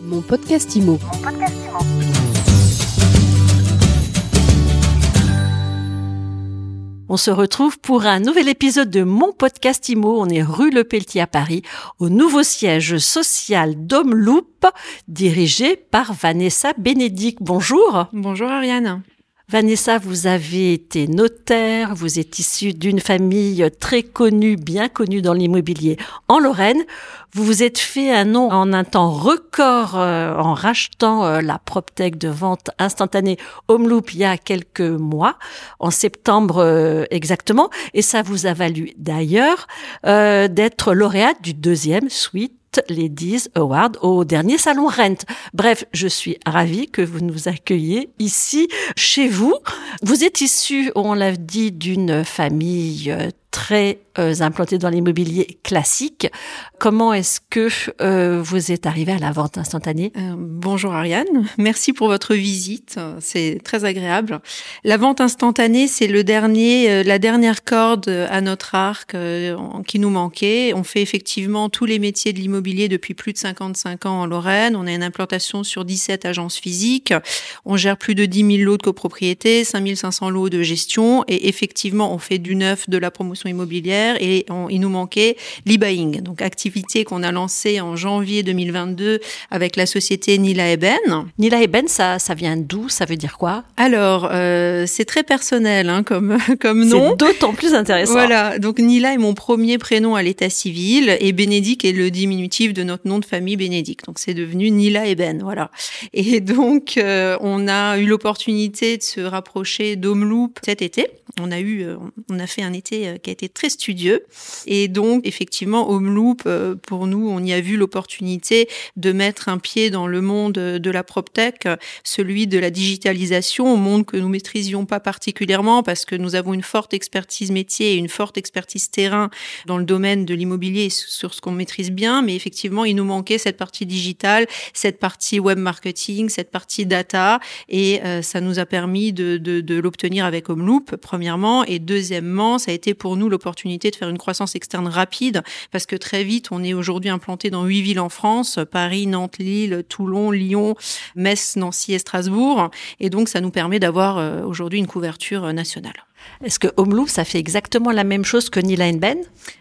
Mon podcast IMO. On se retrouve pour un nouvel épisode de mon podcast IMO. On est rue Le Pelletier à Paris, au nouveau siège social d'Homme dirigé par Vanessa Bénédicte. Bonjour. Bonjour Ariane. Vanessa, vous avez été notaire, vous êtes issue d'une famille très connue, bien connue dans l'immobilier en Lorraine. Vous vous êtes fait un nom en un temps record euh, en rachetant euh, la PropTech de vente instantanée Homeloop il y a quelques mois, en septembre euh, exactement, et ça vous a valu d'ailleurs d'être lauréate du deuxième suite Ladies Award au dernier salon Rent. Bref, je suis ravie que vous nous accueilliez ici chez vous. Vous êtes issu, on l'a dit, d'une famille très euh, implanté dans l'immobilier classique. Comment est-ce que euh, vous êtes arrivé à la vente instantanée? Euh, Bonjour Ariane, merci pour votre visite, c'est très agréable. La vente instantanée, c'est le dernier, la dernière corde à notre arc qui nous manquait. On fait effectivement tous les métiers de l'immobilier depuis plus de 55 ans en Lorraine. On a une implantation sur 17 agences physiques. On gère plus de 10 000 lots de copropriété, 5 500 lots de gestion et effectivement, on fait du neuf, de la promotion immobilière et il nous manquait l'e-buying, donc activité qu'on a lancée en janvier 2022 avec la société Nila Eben. Nila Eben, ça, ça vient d'où? Ça veut dire quoi? Alors, euh, c'est très personnel hein, comme, comme nom. C'est d'autant plus intéressant. Voilà, donc Nila est mon premier prénom à l'état civil et Bénédicte est le diminutif de notre nom de famille Bénédicte. Donc c'est devenu Nila Eben, voilà. Et donc euh, on a eu l'opportunité de se rapprocher d'Homeloop cet été. On a eu, euh, on a fait un été qui a été très studieux et donc, effectivement, Homeloop, euh, pour nous, on y a vu l'opportunité de mettre un pied dans le monde de la PropTech, celui de la digitalisation, monde que nous maîtrisions pas particulièrement parce que nous avons une forte expertise métier et une forte expertise terrain dans le domaine de l'immobilier sur ce qu'on maîtrise bien. Mais effectivement, il nous manquait cette partie digitale, cette partie web marketing, cette partie data. Et euh, ça nous a permis de, de, de l'obtenir avec Homeloop, Et deuxièmement, ça a été pour nous l'opportunité de faire une croissance externe rapide parce que très vite, on est aujourd'hui implanté dans huit villes en France, Paris, Nantes, Lille, Toulon, Lyon, Metz, Nancy et Strasbourg. Et donc, ça nous permet d'avoir euh, aujourd'hui une couverture euh, nationale. Est-ce que Homeloop, ça fait exactement la même chose que Nila Ben?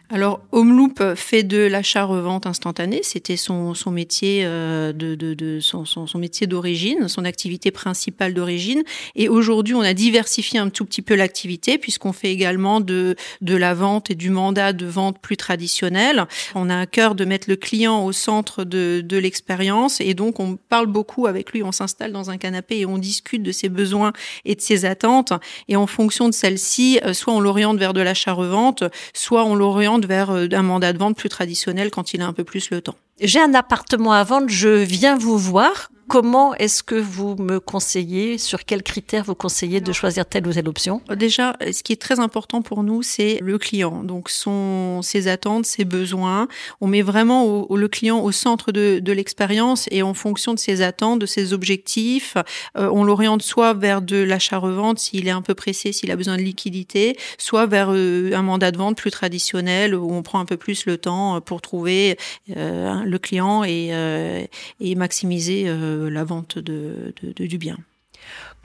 Alors, Homeloop fait de l'achat-revente instantané. C'était son, métier euh, de, son, métier d'origine, son activité principale d'origine. Et aujourd'hui, on a diversifié un tout petit peu l'activité puisqu'on fait également de, la vente et du mandat de vente plus traditionnel. On a un cœur de mettre le client au centre de, l'expérience et donc on parle beaucoup avec lui. On s'installe dans un canapé et on discute de ses besoins et de ses attentes. Et en fonction de si euh, soit on l'oriente vers de l'achat-revente, soit on l'oriente vers euh, un mandat de vente plus traditionnel quand il a un peu plus le temps. J'ai un appartement à vendre, je viens vous voir. Comment est-ce que vous me conseillez, sur quels critères vous conseillez de choisir telle ou telle option? Déjà, ce qui est très important pour nous, c'est le client. Donc, son, ses attentes, ses besoins. On met vraiment le client au centre de, de l'expérience et en fonction de ses attentes, de ses objectifs, euh, on l'oriente soit vers de l'achat-revente s'il est un peu pressé, s'il a besoin de liquidité, soit vers euh, un mandat de vente plus traditionnel où on prend un peu plus le temps pour trouver euh, le client et, et maximiser la vente de, du bien.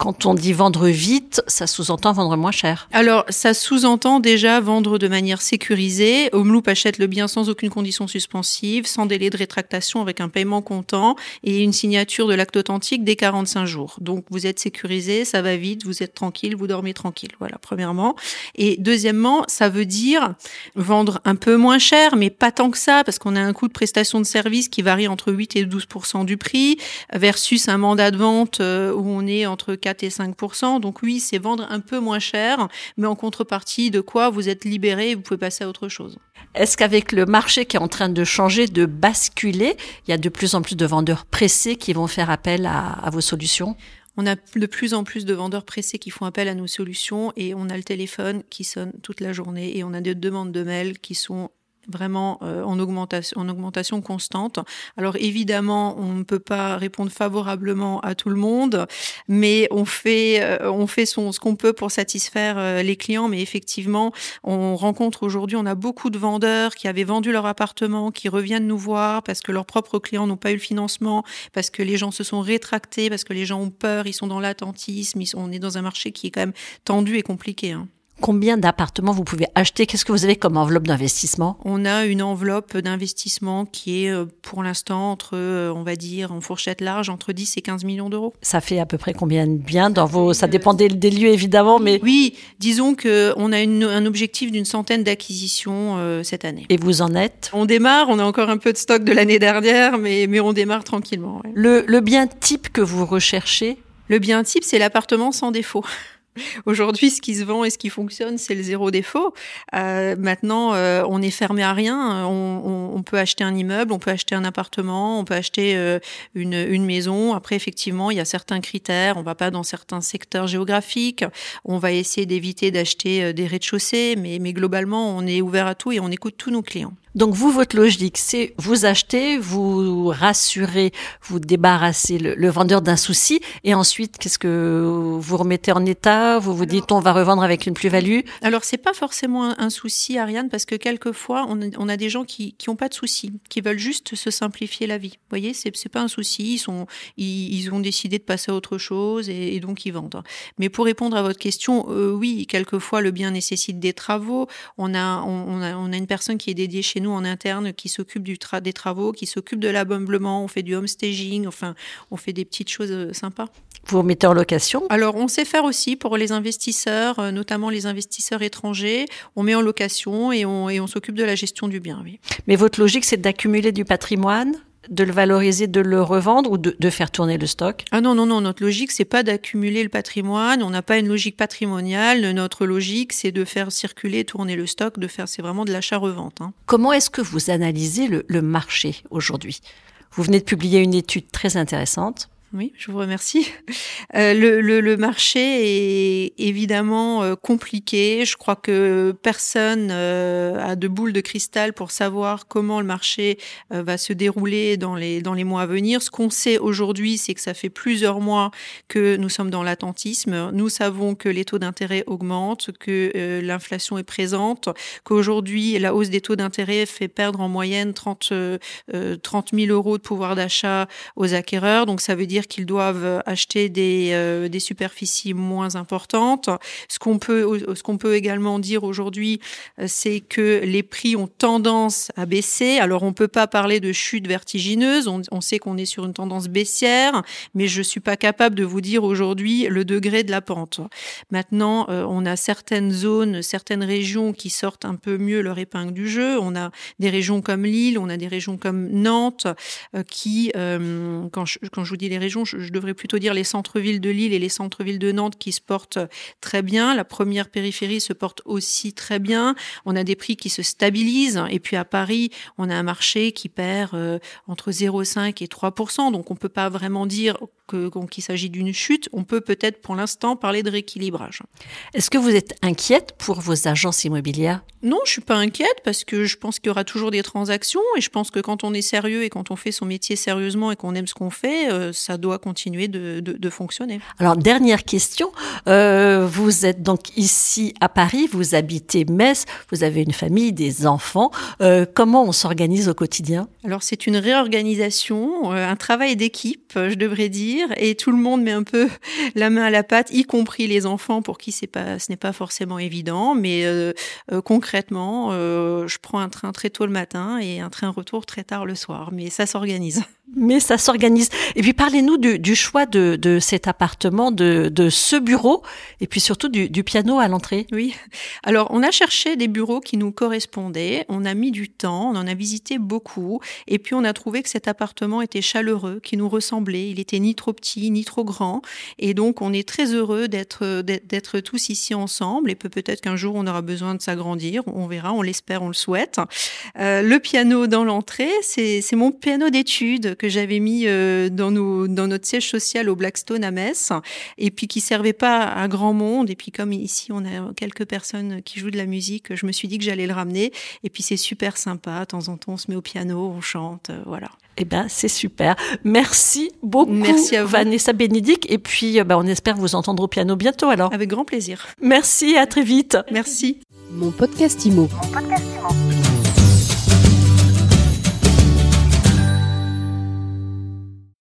Quand on dit vendre vite, ça sous-entend vendre moins cher. Alors, ça sous-entend déjà vendre de manière sécurisée. Homeloop achète le bien sans aucune condition suspensive, sans délai de rétractation, avec un paiement comptant et une signature de l'acte authentique dès 45 jours. Donc, vous êtes sécurisé, ça va vite, vous êtes tranquille, vous dormez tranquille. Voilà, premièrement. Et deuxièmement, ça veut dire vendre un peu moins cher, mais pas tant que ça, parce qu'on a un coût de prestation de service qui varie entre 8 et 12% du prix, versus un mandat de vente euh, où on est entre 4 et 5 Donc oui, c'est vendre un peu moins cher, mais en contrepartie de quoi vous êtes libéré et vous pouvez passer à autre chose. Est-ce qu'avec le marché qui est en train de changer, de basculer, il y a de plus en plus de vendeurs pressés qui vont faire appel à, vos solutions? On a de plus en plus de vendeurs pressés qui font appel à nos solutions et on a le téléphone qui sonne toute la journée et on a des demandes de mails qui sont vraiment euh, en augmentation, en augmentation constante. Alors évidemment, on ne peut pas répondre favorablement à tout le monde, mais on fait, euh, on fait son, ce qu'on peut pour satisfaire euh, les clients. Mais effectivement, on rencontre aujourd'hui, on a beaucoup de vendeurs qui avaient vendu leur appartement, qui reviennent nous voir parce que leurs propres clients n'ont pas eu le financement, parce que les gens se sont rétractés, parce que les gens ont peur, ils sont dans l'attentisme, on est dans un marché qui est quand même tendu et compliqué. Hein. Combien d'appartements vous pouvez acheter? Qu'est-ce que vous avez comme enveloppe d'investissement? On a une enveloppe d'investissement qui est euh, pour l'instant entre, euh, on va dire, en fourchette large, entre 10 et 15 millions d'euros. Ça fait à peu près combien de biens dans vos Ça dépend des, lieux évidemment, mais oui, disons que on a un objectif d'une centaine d'acquisitions euh, cette année. Et vous en êtes? On démarre. On a encore un peu de stock de l'année dernière, mais mais on démarre tranquillement. Le, le bien type que vous recherchez? Le bien type, c'est l'appartement sans défaut. Aujourd'hui, ce qui se vend et ce qui fonctionne, c'est le zéro défaut. Euh, maintenant, euh, on est fermé à rien. On, on, peut acheter un immeuble, on peut acheter un appartement, on peut acheter euh, une, une, maison. Après, effectivement, il y a certains critères. On va pas dans certains secteurs géographiques. On va essayer d'éviter d'acheter euh, des rez-de-chaussée, mais, mais globalement, on est ouvert à tout et on écoute tous nos clients. Donc vous, votre logique, c'est vous achetez, vous rassurez, vous débarrassez le, vendeur d'un souci, et ensuite, qu'est-ce que vous remettez en état Vous vous dites, on va revendre avec une plus-value? Alors c'est pas forcément un, souci, Ariane, parce que quelquefois, on a, on a des gens qui qui ont pas de souci, qui veulent juste se simplifier la vie. Vous voyez, c'est pas un souci. Ils sont ils, ils, ont décidé de passer à autre chose et, donc ils vendent. Mais pour répondre à votre question, euh, oui, quelquefois le bien nécessite des travaux. On a on, a on a une personne qui est dédiée chez nous en interne qui s'occupe du des travaux, qui s'occupe de l'ameublement, on fait du homestaging, enfin, on fait des petites choses euh, sympas. Vous remettez en location? Alors, on sait faire aussi pour les investisseurs, euh, notamment les investisseurs étrangers. On met en location et on, et on s'occupe de la gestion du bien, oui. Mais votre logique, c'est d'accumuler du patrimoine? De le valoriser, de le revendre ou de, faire tourner le stock? Ah non, non, non, notre logique, c'est pas d'accumuler le patrimoine, on n'a pas une logique patrimoniale, notre logique, c'est de faire circuler, tourner le stock, de faire, c'est vraiment de l'achat-revente. Hein. Comment est-ce que vous analysez le marché aujourd'hui? Vous venez de publier une étude très intéressante oui, je vous remercie. Euh, le, le, le, marché est évidemment euh, compliqué. Je crois que personne euh, a de boule de cristal pour savoir comment le marché euh, va se dérouler dans les, dans les mois à venir. Ce qu'on sait aujourd'hui, c'est que ça fait plusieurs mois que nous sommes dans l'attentisme. Nous savons que les taux d'intérêt augmentent, que l'inflation est présente, qu'aujourd'hui, la hausse des taux d'intérêt fait perdre en moyenne 30, 30 000 euros de pouvoir d'achat aux acquéreurs. Donc ça veut dire qu'ils doivent acheter des, euh, des superficies moins importantes. Ce qu'on peut, ce qu'on peut également dire aujourd'hui, euh, c'est que les prix ont tendance à baisser. Alors on peut pas parler de chute vertigineuse. On, sait qu'on est sur une tendance baissière, mais je suis pas capable de vous dire aujourd'hui le degré de la pente. Maintenant, euh, on a certaines zones, certaines régions qui sortent un peu mieux leur épingle du jeu. On a des régions comme Lille, on a des régions comme Nantes qui, quand je, quand je vous dis les régions je, devrais plutôt dire les centres-villes de Lille et les centres-villes de Nantes qui se portent très bien. La première périphérie se porte aussi très bien. On a des prix qui se stabilisent. Et puis à Paris, on a un marché qui perd euh, entre 0,5 et 3% Donc on peut pas vraiment dire qu'il s'agit d'une chute. On peut peut-être pour l'instant parler de rééquilibrage. Est-ce que vous êtes inquiète pour vos agences immobilières? Non, je suis pas inquiète parce que je pense qu'il y aura toujours des transactions et je pense que quand on est sérieux et quand on fait son métier sérieusement et qu'on aime ce qu'on fait, euh, ça doit continuer de, de, fonctionner. Alors, dernière question. Euh, vous êtes donc ici à Paris, vous habitez Metz, vous avez une famille, des enfants. Euh, comment on s'organise au quotidien? Alors, c'est une réorganisation, un travail d'équipe, je devrais dire, et tout le monde met un peu la main à la pâte, y compris les enfants pour qui c'est pas, ce n'est pas forcément évident. Mais euh, euh, concrètement, je prends un train très tôt le matin et un train retour très tard le soir. Mais ça s'organise mais ça s'organise. Et puis parlez-nous du, du, choix de, de, cet appartement, de, de, ce bureau, et puis surtout du, du piano à l'entrée. Oui. Alors on a cherché des bureaux qui nous correspondaient. On a mis du temps, on en a visité beaucoup, et puis on a trouvé que cet appartement était chaleureux, qui nous ressemblait. Il était ni trop petit ni trop grand, et donc on est très heureux d'être tous ici ensemble. Et peut-être qu'un jour on aura besoin de s'agrandir. On verra, on l'espère, on le souhaite. Euh, le piano dans l'entrée, c'est mon piano d'études que j'avais mis dans, nos, dans notre siège social au Blackstone à Metz, et puis qui servait pas à grand monde. Et puis comme ici on a quelques personnes qui jouent de la musique, je me suis dit que j'allais le ramener. Et puis c'est super sympa. De temps en temps, on se met au piano, on chante, voilà. Eh bien, c'est super. Merci beaucoup, Merci à Vanessa Bénédicte. Et puis, bah, on espère vous entendre au piano bientôt alors. Avec grand plaisir. Merci, à très vite. Merci. Mon podcast IMO. Mon podcast